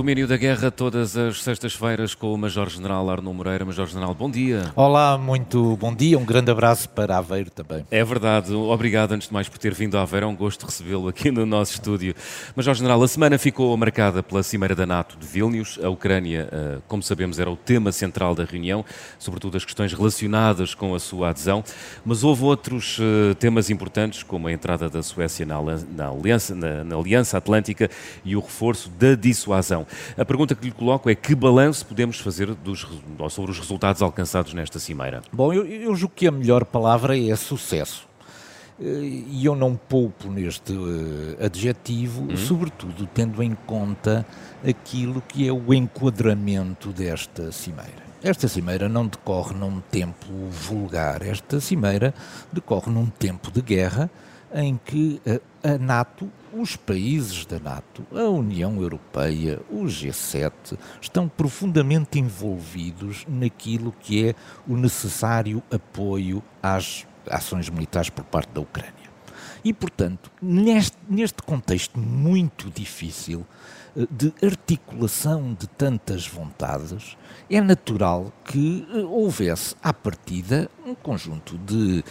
domínio da guerra todas as sextas-feiras com o Major-General Arno Moreira. Major-General, bom dia. Olá, muito bom dia. Um grande abraço para Aveiro também. É verdade. Obrigado, antes de mais, por ter vindo a Aveiro. É um gosto recebê-lo aqui no nosso estúdio. Major-General, a semana ficou marcada pela Cimeira da NATO de Vilnius. A Ucrânia, eh, como sabemos, era o tema central da reunião, sobretudo as questões relacionadas com a sua adesão. Mas houve outros eh, temas importantes, como a entrada da Suécia na Aliança, na, na Aliança Atlântica e o reforço da dissuasão. A pergunta que lhe coloco é que balanço podemos fazer dos, sobre os resultados alcançados nesta cimeira? Bom, eu, eu julgo que a melhor palavra é sucesso. Eh, e eu não poupo neste uh, adjetivo, uhum. sobretudo tendo em conta aquilo que é o enquadramento desta cimeira. Esta cimeira não decorre num tempo vulgar, esta cimeira decorre num tempo de guerra em que a, a NATO os países da NATO, a União Europeia, o G7, estão profundamente envolvidos naquilo que é o necessário apoio às ações militares por parte da Ucrânia. E, portanto, neste, neste contexto muito difícil, de articulação de tantas vontades, é natural que eh, houvesse à partida um conjunto de,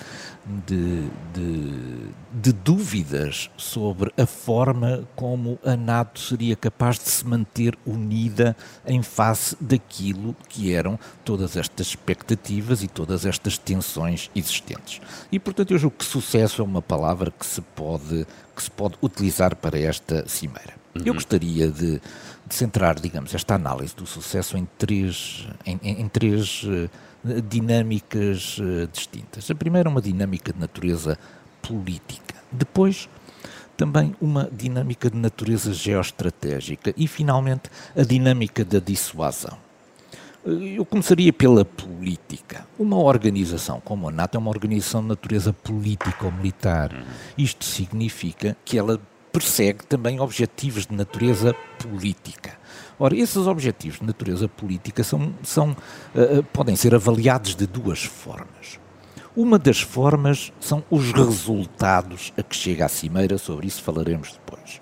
de, de, de, dúvidas sobre a forma como a NATO seria capaz de se manter unida em face daquilo que eram todas estas expectativas e todas estas tensões existentes. E portanto eu julgo que sucesso é uma palavra que se pode, que se pode utilizar para esta cimeira. Uhum. Eu gostaria de, de, centrar, digamos, esta análise do sucesso em três, em, em, em três uh, dinâmicas uh, distintas. A primeira é uma dinâmica de natureza política. Depois, também uma dinâmica de natureza geoestratégica. E, finalmente, a dinâmica da dissuasão. Eh, eu começaria pela política. Uma organização como a NATO é uma organização de natureza política ou militar. Uhum. Isto significa que ela persegue também objetivos de natureza política. Ora, esses objetivos de natureza política são, são, uh, podem ser avaliados de duas formas. Uma das formas são os resultados a que chega a Cimeira, sobre isso falaremos depois.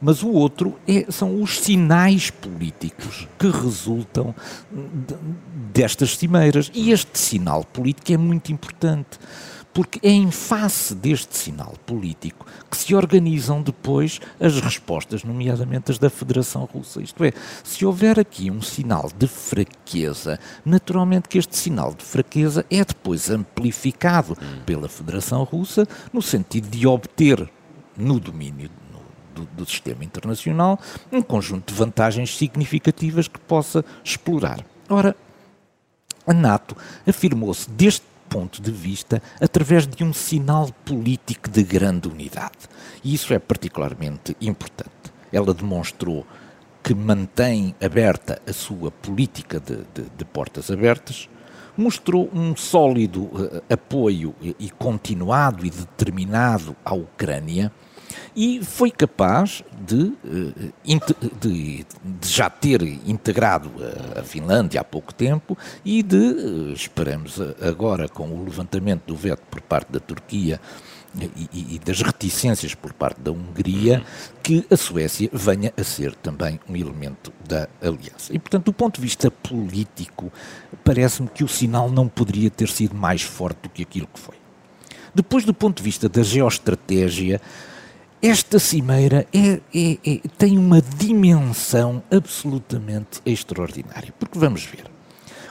Mas o outro é, são os sinais políticos que resultam de, destas cimeiras. E este sinal político é muito importante porque é em face deste sinal político que se organizam depois as respostas, nomeadamente as da Federação Russa. Isto é, se houver aqui um sinal de fraqueza, naturalmente que este sinal de fraqueza é depois amplificado pela Federação Russa no sentido de obter no domínio do, do, sistema internacional um conjunto de vantagens significativas que possa explorar. Ora, a NATO afirmou-se deste ponto de vista através de um sinal político de grande unidade. E isso é particularmente importante. Ela demonstrou que mantém aberta a sua política de, de, de portas abertas, mostrou um sólido uh, apoio e, e continuado e determinado à Ucrânia e foi capaz de, eh, de, de já ter integrado a Finlândia há pouco tempo e de, eh, esperamos agora com o levantamento do veto por parte da Turquia e, e, das reticências por parte da Hungria, que a Suécia venha a ser também um elemento da aliança. E, portanto, do ponto de vista político, parece-me que o sinal não poderia ter sido mais forte do que aquilo que foi. Depois, do ponto de vista da geoestratégia, esta cimeira é, é, é, tem uma dimensão absolutamente extraordinária. Porque vamos ver,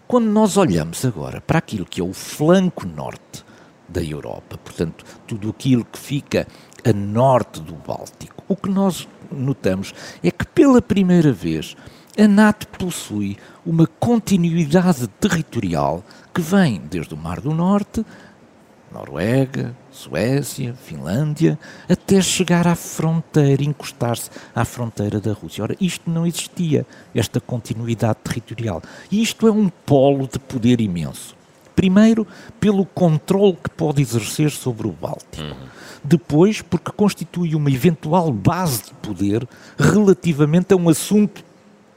quando nós olhamos agora para aquilo que é o flanco norte da Europa, portanto, tudo aquilo que fica a norte do Báltico, o que nós notamos é que pela primeira vez a NATO possui uma continuidade territorial que vem desde o Mar do Norte Noruega, Suécia, Finlândia, até chegar à fronteira, encostar-se à fronteira da Rússia. Ora, isto não existia, esta continuidade territorial. E isto é um polo de poder imenso. Primeiro, pelo controle que pode exercer sobre o Báltico. Uhum. Depois, porque constitui uma eventual base de poder relativamente a um assunto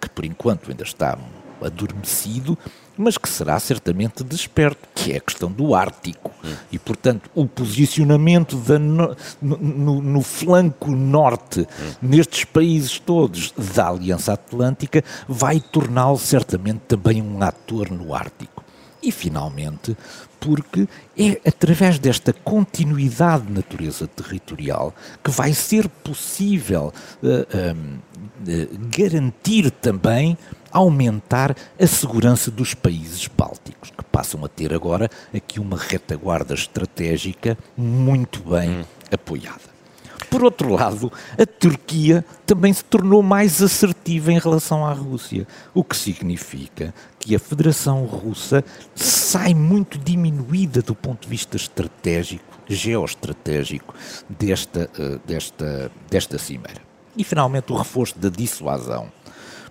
que, por enquanto, ainda está adormecido, mas que será certamente desperto, que é a questão do Ártico. E, portanto, o posicionamento no, no, no, flanco norte, nestes países todos da Aliança Atlântica, vai torná-lo certamente também um ator no Ártico. E, finalmente, porque é através desta continuidade de natureza territorial que vai ser possível uh, uh, garantir também aumentar a segurança dos países bálticos, que passam a ter agora aqui uma retaguarda estratégica muito bem hum. apoiada. Por outro lado, a Turquia também se tornou mais assertiva em relação à Rússia, o que significa que a Federação Russa sai muito diminuída do ponto de vista estratégico, geoestratégico, desta, eh, desta, desta cimeira. E finalmente o reforço da dissuasão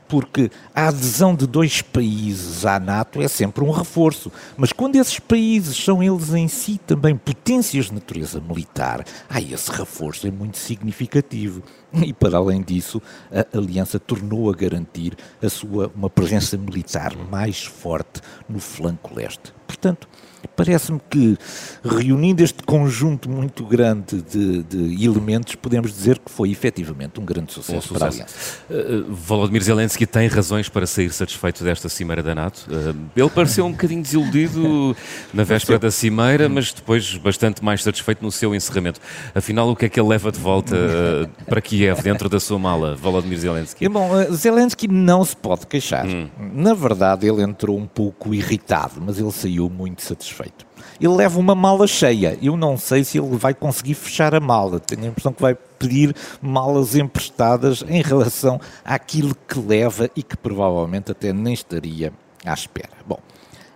porque a adesão de dois países à NATO é sempre um reforço, mas quando esses países são eles em si também potências de natureza militar, ah, esse reforço é muito significativo. E para além disso, a aliança tornou a garantir a sua uma presença militar mais forte no flanco leste. Portanto, Parece-me que, reunindo este conjunto muito grande de, de, elementos, podemos dizer que foi efetivamente um grande sucesso, um sucesso. para a Aliança. Uh, Volodymyr Zelensky tem razões para sair satisfeito desta cimeira da NATO. Uh, ele pareceu um bocadinho desiludido na véspera da cimeira, mas depois bastante mais satisfeito no seu encerramento. Afinal, o que é que ele leva de volta uh, para Kiev, dentro da sua mala, Volodymyr Zelensky? Bom, Zelensky não se pode queixar. Hum. Na verdade, ele entrou um pouco irritado, mas ele saiu muito satisfeito. Ele leva uma mala cheia. Eu não sei se ele vai conseguir fechar a mala. Tenho a impressão que vai pedir malas emprestadas em relação àquilo que leva e que provavelmente até nem estaria à espera. Bom,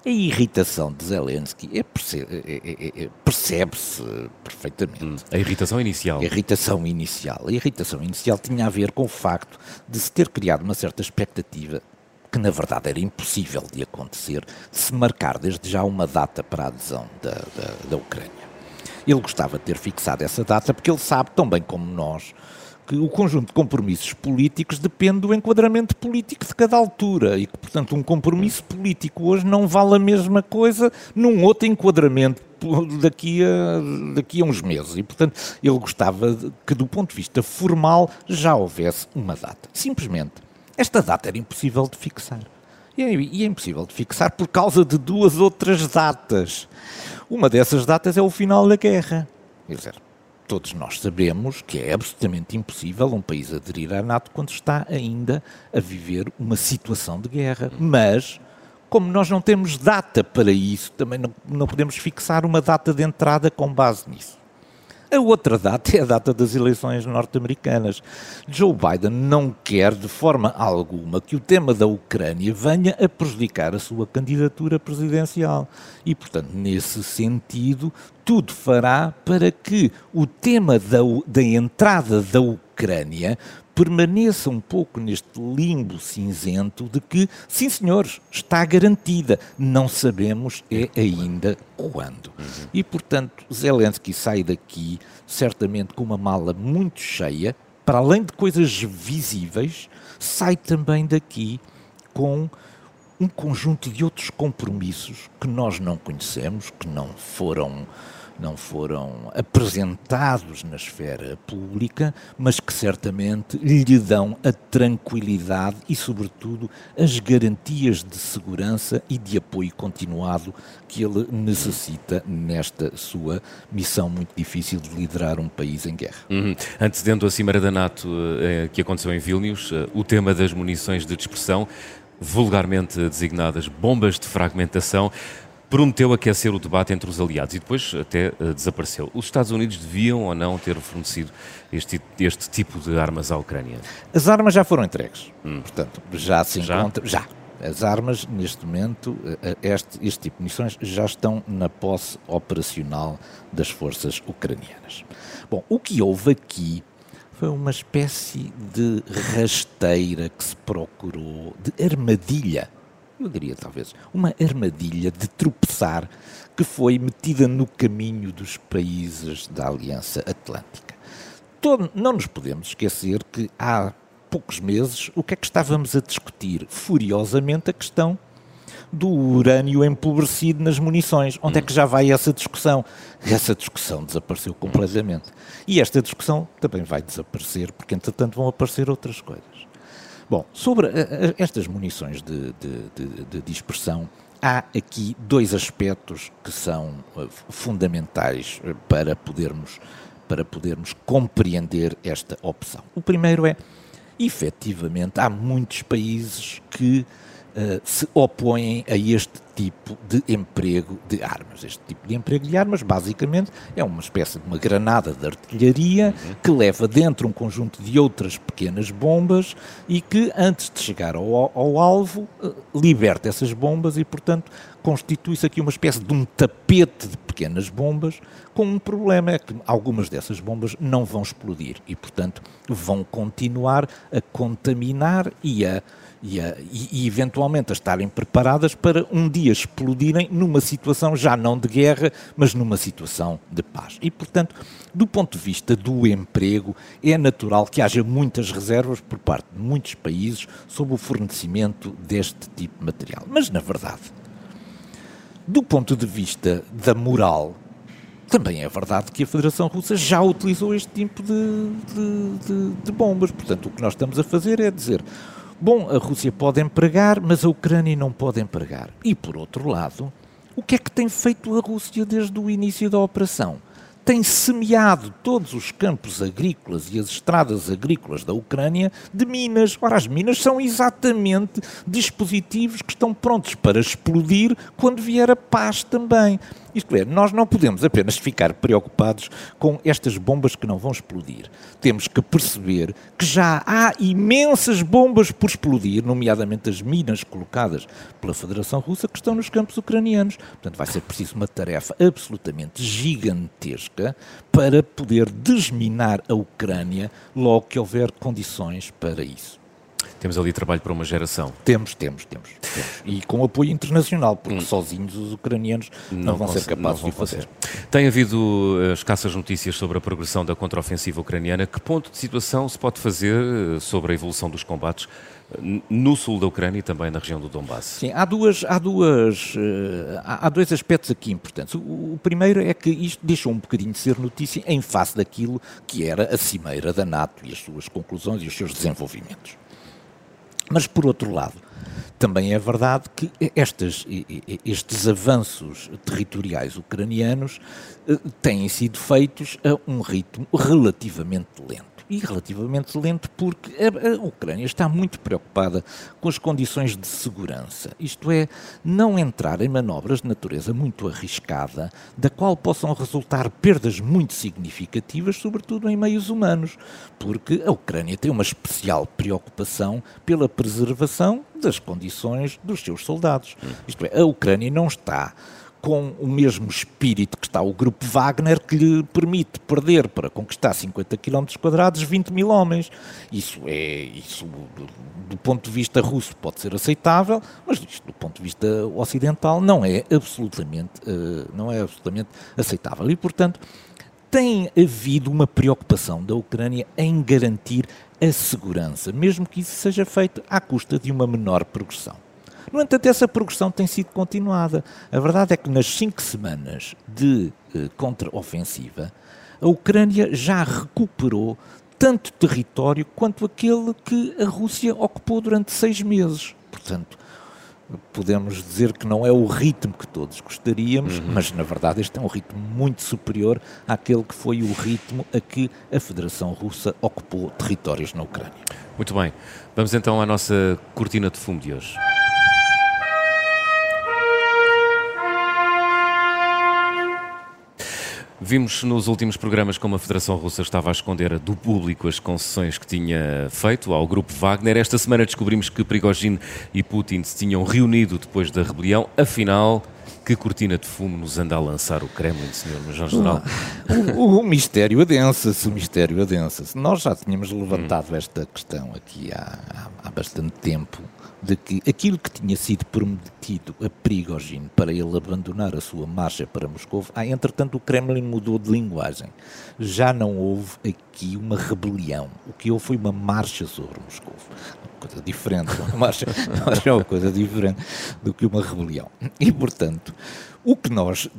a irritação de Zelensky é, é, é, é, percebe-se perfeitamente. Hum, a irritação inicial. A irritação inicial. A irritação inicial tinha a ver com o facto de se ter criado uma certa expectativa que na verdade era impossível de acontecer, se marcar desde já uma data para a adesão da, da, da Ucrânia. Ele gostava de ter fixado essa data porque ele sabe, tão bem como nós, que o conjunto de compromissos políticos depende do enquadramento político de cada altura e que, portanto, um compromisso político hoje não vale a mesma coisa num outro enquadramento daqui a, daqui a uns meses. E, portanto, ele gostava que, do ponto de vista formal, já houvesse uma data. Simplesmente esta data era impossível de fixar. E é, e é impossível de fixar por causa de duas outras datas. Uma dessas datas é o final da guerra. Quer dizer, todos nós sabemos que é absolutamente impossível um país aderir à NATO quando está ainda a viver uma situação de guerra. Mas, como nós não temos data para isso, também não, não podemos fixar uma data de entrada com base nisso. A outra data é a data das eleições norte-americanas. Joe Biden não quer de forma alguma que o tema da Ucrânia venha a prejudicar a sua candidatura presidencial. E, portanto, nesse sentido, tudo fará para que o tema da, da entrada da Ucrânia permaneça um pouco neste limbo cinzento de que, sim senhores, está garantida, não sabemos é ainda quando. E, portanto, Zelensky sai daqui certamente com uma mala muito cheia, para além de coisas visíveis, sai também daqui com um conjunto de outros compromissos que nós não conhecemos, que não foram não foram apresentados na esfera pública, mas que certamente lhe dão a tranquilidade e, sobretudo, as garantias de segurança e de apoio continuado que ele necessita nesta sua missão muito difícil de liderar um país em guerra. Uhum. Antecedendo a Cimeira da NATO eh, que aconteceu em Vilnius, eh, o tema das munições de dispersão vulgarmente designadas bombas de fragmentação, prometeu aquecer o debate entre os aliados e depois até uh, desapareceu. Os Estados Unidos deviam ou não ter fornecido este, este tipo de armas à Ucrânia? As armas já foram entregues, hum. portanto, já se encontra. Já? já. As armas, neste momento, eh, eh, este, este tipo de munições já estão na posse operacional das forças ucranianas. Bom, o que houve aqui foi uma espécie de rasteira que se procurou, de armadilha eu diria talvez, uma armadilha de tropeçar que foi metida no caminho dos países da Aliança Atlântica. Todo, não nos podemos esquecer que há poucos meses o que é que estávamos a discutir? Furiosamente a questão do urânio empobrecido nas munições. Onde é que já vai essa discussão? Essa discussão desapareceu completamente. E esta discussão também vai desaparecer, porque entretanto vão aparecer outras coisas. Bom, sobre a, a, estas munições de, de, de, de dispersão, há aqui dois aspectos que são uh, fundamentais para podermos, para podermos compreender esta opção. O primeiro é, efetivamente, há muitos países que uh, se opõem a este tipo de emprego de armas. Este tipo de emprego de armas, basicamente, é uma espécie de uma granada de artilharia uhum. que leva dentro um conjunto de outras pequenas bombas e que, antes de chegar ao, ao alvo, uh, liberta essas bombas e, portanto, constitui-se aqui uma espécie de um tapete de pequenas bombas, com um problema é que algumas dessas bombas não vão explodir e, portanto, vão continuar a contaminar e a e, a, e, eventualmente a estarem preparadas para um dia explodirem numa situação já não de guerra, mas numa situação de paz. E, portanto, do ponto de vista do emprego, é natural que haja muitas reservas por parte de muitos países sobre o fornecimento deste tipo de material. Mas, na verdade, do ponto de vista da moral, também é verdade que a Federação Russa já utilizou este tipo de, de, de, de bombas. Portanto, o que nós estamos a fazer é dizer Bom, a Rússia pode empregar, mas a Ucrânia não pode empregar. E por outro lado, o que é que tem feito a Rússia desde o início da operação? Tem semeado todos os campos agrícolas e as estradas agrícolas da Ucrânia de minas. Ora, as minas são exatamente dispositivos que estão prontos para explodir quando vier a paz também. Isto é, nós não podemos apenas ficar preocupados com estas bombas que não vão explodir. Temos que perceber que já há imensas bombas por explodir, nomeadamente as minas colocadas pela Federação Russa, que estão nos campos ucranianos. Portanto, vai ser preciso uma tarefa absolutamente gigantesca para poder desminar a Ucrânia logo que houver condições para isso. Temos ali trabalho para uma geração. Temos, temos, temos. temos. E com apoio internacional, porque hum. sozinhos os ucranianos não, não vão ser capazes vão de fazer. Tem havido uh, escassas notícias sobre a progressão da contraofensiva ucraniana. Que ponto de situação se pode fazer uh, sobre a evolução dos combates uh, no sul da Ucrânia e também na região do Donbass? Sim, há, duas, há, duas, há, há dois aspectos aqui importantes. O, o, primeiro é que isto deixou um bocadinho de ser notícia em face daquilo que era a cimeira da NATO e as suas conclusões e os seus desenvolvimentos. Mas, por outro lado, também é verdade que estes, avanços territoriais ucranianos eh, têm sido feitos a um ritmo relativamente lento e relativamente lento porque a, a, Ucrânia está muito preocupada com as condições de segurança, isto é, não entrar em manobras de natureza muito arriscada, da qual possam resultar perdas muito significativas, sobretudo em meios humanos, porque a Ucrânia tem uma especial preocupação pela preservação das condições dos seus soldados. Isto é, a Ucrânia não está com o mesmo espírito que está o grupo Wagner, que lhe permite perder para conquistar 50 km quadrados 20 mil homens. Isso é, isso do, ponto de vista russo pode ser aceitável, mas isto, do ponto de vista ocidental não é absolutamente, uh, não é absolutamente aceitável. E, portanto, tem havido uma preocupação da Ucrânia em garantir a segurança, mesmo que isso seja feito à custa de uma menor progressão. No entanto, essa progressão tem sido continuada. A verdade é que nas cinco semanas de eh, contraofensiva, a Ucrânia já recuperou tanto território quanto aquele que a Rússia ocupou durante seis meses. Portanto, podemos dizer que não é o ritmo que todos gostaríamos, uhum. mas na verdade este é um ritmo muito superior àquele que foi o ritmo a que a Federação Russa ocupou territórios na Ucrânia. Muito bem. Vamos então à nossa cortina de fumo de hoje. Vimos nos últimos programas como a Federação Russa estava a esconder do público as concessões que tinha feito ao grupo Wagner. Esta semana descobrimos que Prigozhin e Putin se tinham reunido depois da rebelião. Afinal, que cortina de fumo nos anda a lançar o Kremlin, senhor Major General? O, o, o mistério adensa-se, o mistério adensa-se. Nós já tínhamos levantado hum. esta questão aqui há, há bastante tempo de que aquilo que tinha sido prometido a Prigogine para ele abandonar a sua marcha para Moscou, ah, entretanto o Kremlin mudou de linguagem. Já não houve aqui uma rebelião. O que houve foi uma marcha sobre Moscou. Uma coisa diferente. Uma marcha, marcha é uma coisa diferente do que uma rebelião. E, portanto, o que nós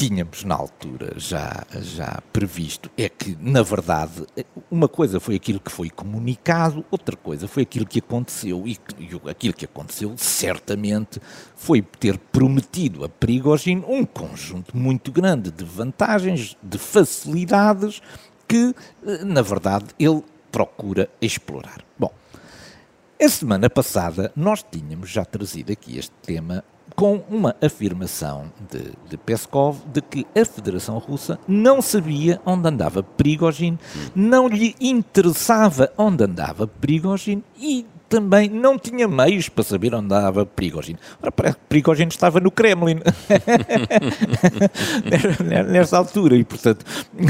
tínhamos na altura já, já previsto é que, na verdade, uma coisa foi aquilo que foi comunicado, outra coisa foi aquilo que aconteceu, e, e aquilo que aconteceu certamente foi ter prometido a Prigogine um conjunto muito grande de vantagens, de facilidades que, na verdade, ele procura explorar. Bom, a semana passada nós tínhamos já trazido aqui este tema com uma afirmação de, de, Peskov de que a Federação Russa não sabia onde andava Prigogine, não lhe interessava onde andava Prigogine e também não tinha meios para saber onde andava Prigogine. Ora, parece que Prigogine estava no Kremlin nesta altura e, portanto,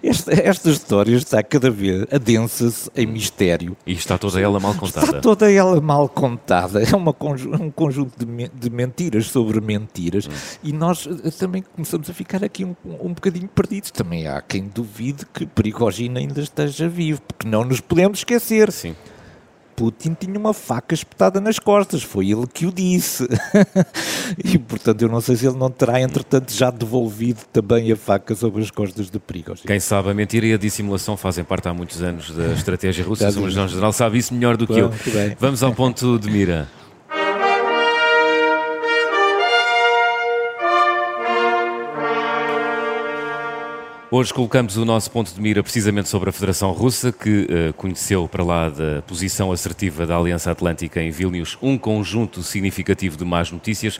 esta, esta história está cada vez adensa-se em mistério. E está toda ela mal contada. Está toda ela mal contada. É uma, um conjunto de, de mentiras sobre mentiras hum. e nós eh, também começamos a ficar aqui um, um bocadinho perdidos. Também há quem duvide que Prigogine ainda esteja vivo, porque não nos podemos esquecer. Sim Putin tinha uma faca espetada nas costas, foi ele que o disse. e portanto eu não sei se ele não terá, entretanto, já devolvido também a faca sobre as costas de Prigozhin. Quem sabe a mentira e a dissimulação fazem parte há muitos anos da estratégia russa, o General sabe isso melhor do que eu. Vamos ao ponto de mira. Hoje colocamos o nosso ponto de mira precisamente sobre a Federação Russa, que uh, conheceu para lá da posição assertiva da Aliança Atlântica em Vilnius um conjunto significativo de más notícias.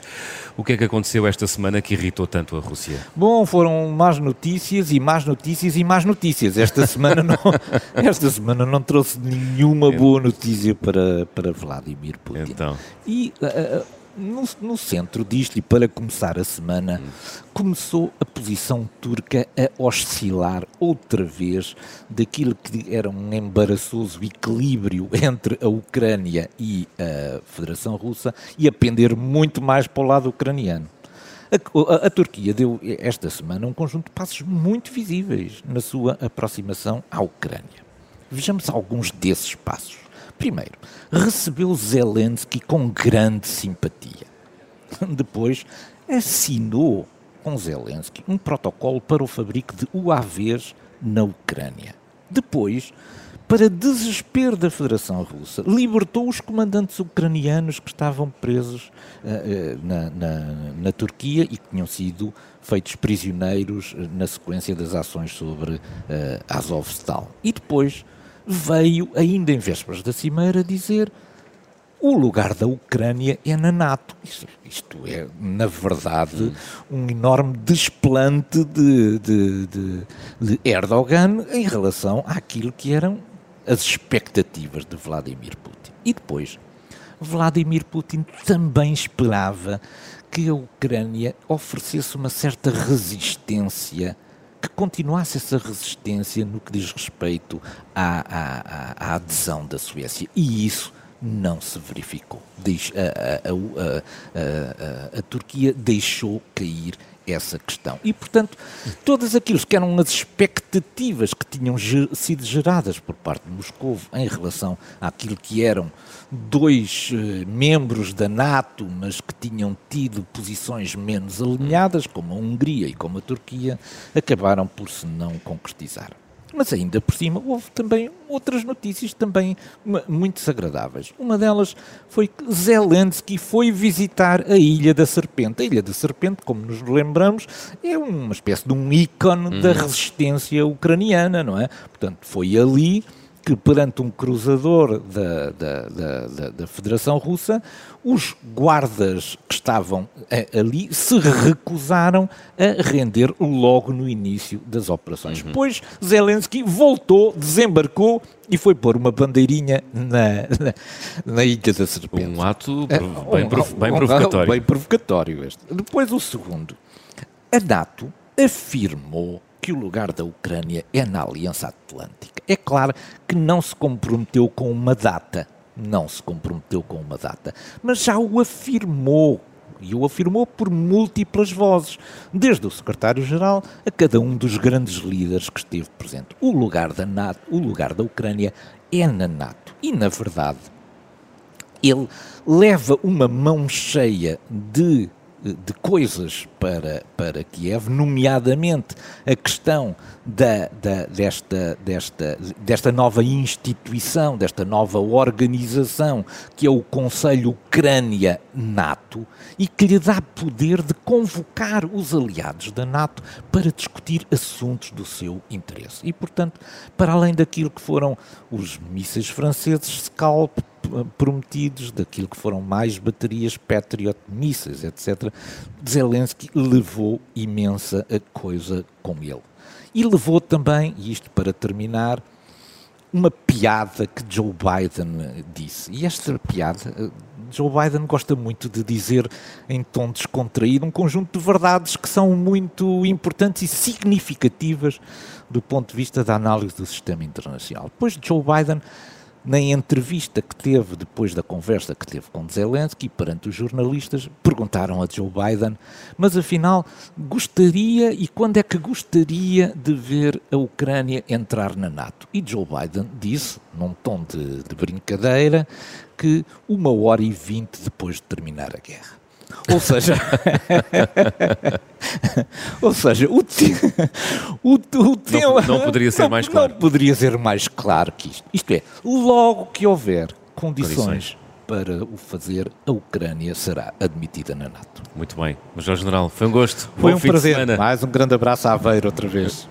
O que é que aconteceu esta semana que irritou tanto a Rússia? Bom, foram más notícias e más notícias e más notícias. Esta semana não, esta semana não trouxe nenhuma boa notícia para, para Vladimir Putin. Então. E uh, no, no, centro disto, e para começar a semana, começou a posição turca a oscilar outra vez daquilo que era um embaraçoso equilíbrio entre a Ucrânia e a Federação Russa e a pender muito mais para o lado ucraniano. A, a, a, Turquia deu esta semana um conjunto de passos muito visíveis na sua aproximação à Ucrânia. Vejamos alguns desses passos. Primeiro, recebeu Zelensky com grande simpatia. Depois, assinou com Zelensky um protocolo para o fabrico de UAVs na Ucrânia. Depois, para desespero da Federação Russa, libertou os comandantes ucranianos que estavam presos uh, uh, na, na, na, Turquia e que tinham sido feitos prisioneiros uh, na sequência das ações sobre Azovstal. E depois veio, ainda em vésperas da Cimeira, dizer o lugar da Ucrânia é na NATO. Isto, isto é, na verdade, um enorme desplante de, de, de, de, Erdogan em relação àquilo que eram as expectativas de Vladimir Putin. E depois, Vladimir Putin também esperava que a Ucrânia oferecesse uma certa resistência que continuasse essa resistência no que diz respeito à, à, à adesão da Suécia. E isso não se verificou. a, a, a, a, Turquia deixou cair essa questão. E, portanto, todas aquelas que eram as expectativas que tinham sido geradas por parte de Moscou em relação àquilo que eram dois uh, membros da NATO, mas que tinham tido posições menos alinhadas, como a Hungria e como a Turquia, acabaram por se não concretizar. Mas ainda por cima houve também outras notícias também muito desagradáveis. Uma delas foi que Zelensky foi visitar a Ilha da Serpente. A Ilha da Serpente, como nos lembramos, é uma espécie de um ícone da hum. resistência ucraniana, não é? Portanto, foi ali que perante um cruzador da, da, da, da, Federação Russa, os guardas que estavam eh, ali se recusaram a render logo no início das operações. Uhum. Pois Zelensky voltou, desembarcou e foi pôr uma bandeirinha na, na, na Ilha da Serpente. Um ato eh, bem, um, bem provocatório. bem provocatório este. Depois o segundo. A NATO afirmou que o lugar da Ucrânia é na Aliança Atlântica. É claro que não se comprometeu com uma data, não se comprometeu com uma data, mas já o afirmou e o afirmou por múltiplas vozes, desde o secretário-geral a cada um dos grandes líderes que esteve presente. O lugar da NATO, o lugar da Ucrânia é na NATO. E na verdade, ele leva uma mão cheia de de coisas para, para Kiev, nomeadamente a questão da, da, desta, desta, desta nova instituição, desta nova organização que é o Conselho Ucrânia-NATO e que lhe dá poder de convocar os aliados da NATO para discutir assuntos do seu interesse. E, portanto, para além daquilo que foram os mísseis franceses Scalp, prometidos, daquilo que foram mais baterias Patriot mísseis, etc. Zelensky levou imensa coisa com ele. E levou também, e isto para terminar, uma piada que Joe Biden disse. E esta piada, Joe Biden gosta muito de dizer em tom descontraído um conjunto de verdades que são muito importantes e significativas do ponto de vista da análise do sistema internacional. Pois Joe Biden na entrevista que teve depois da conversa que teve com Zelensky perante os jornalistas, perguntaram a Joe Biden, mas afinal gostaria e quando é que gostaria de ver a Ucrânia entrar na NATO? E Joe Biden disse, num tom de, de brincadeira, que uma hora e vinte depois de terminar a guerra. Ou seja, ou seja, o, te, o, o tema não, não, poderia ser não, mais claro. Não poderia ser mais claro que isto. Isto é, logo que houver condições, condições. para o fazer, a Ucrânia será admitida na NATO. Muito bem. Mas, General, foi um gosto. Foi Bom um prazer. Mais um grande abraço a Aveiro outra vez.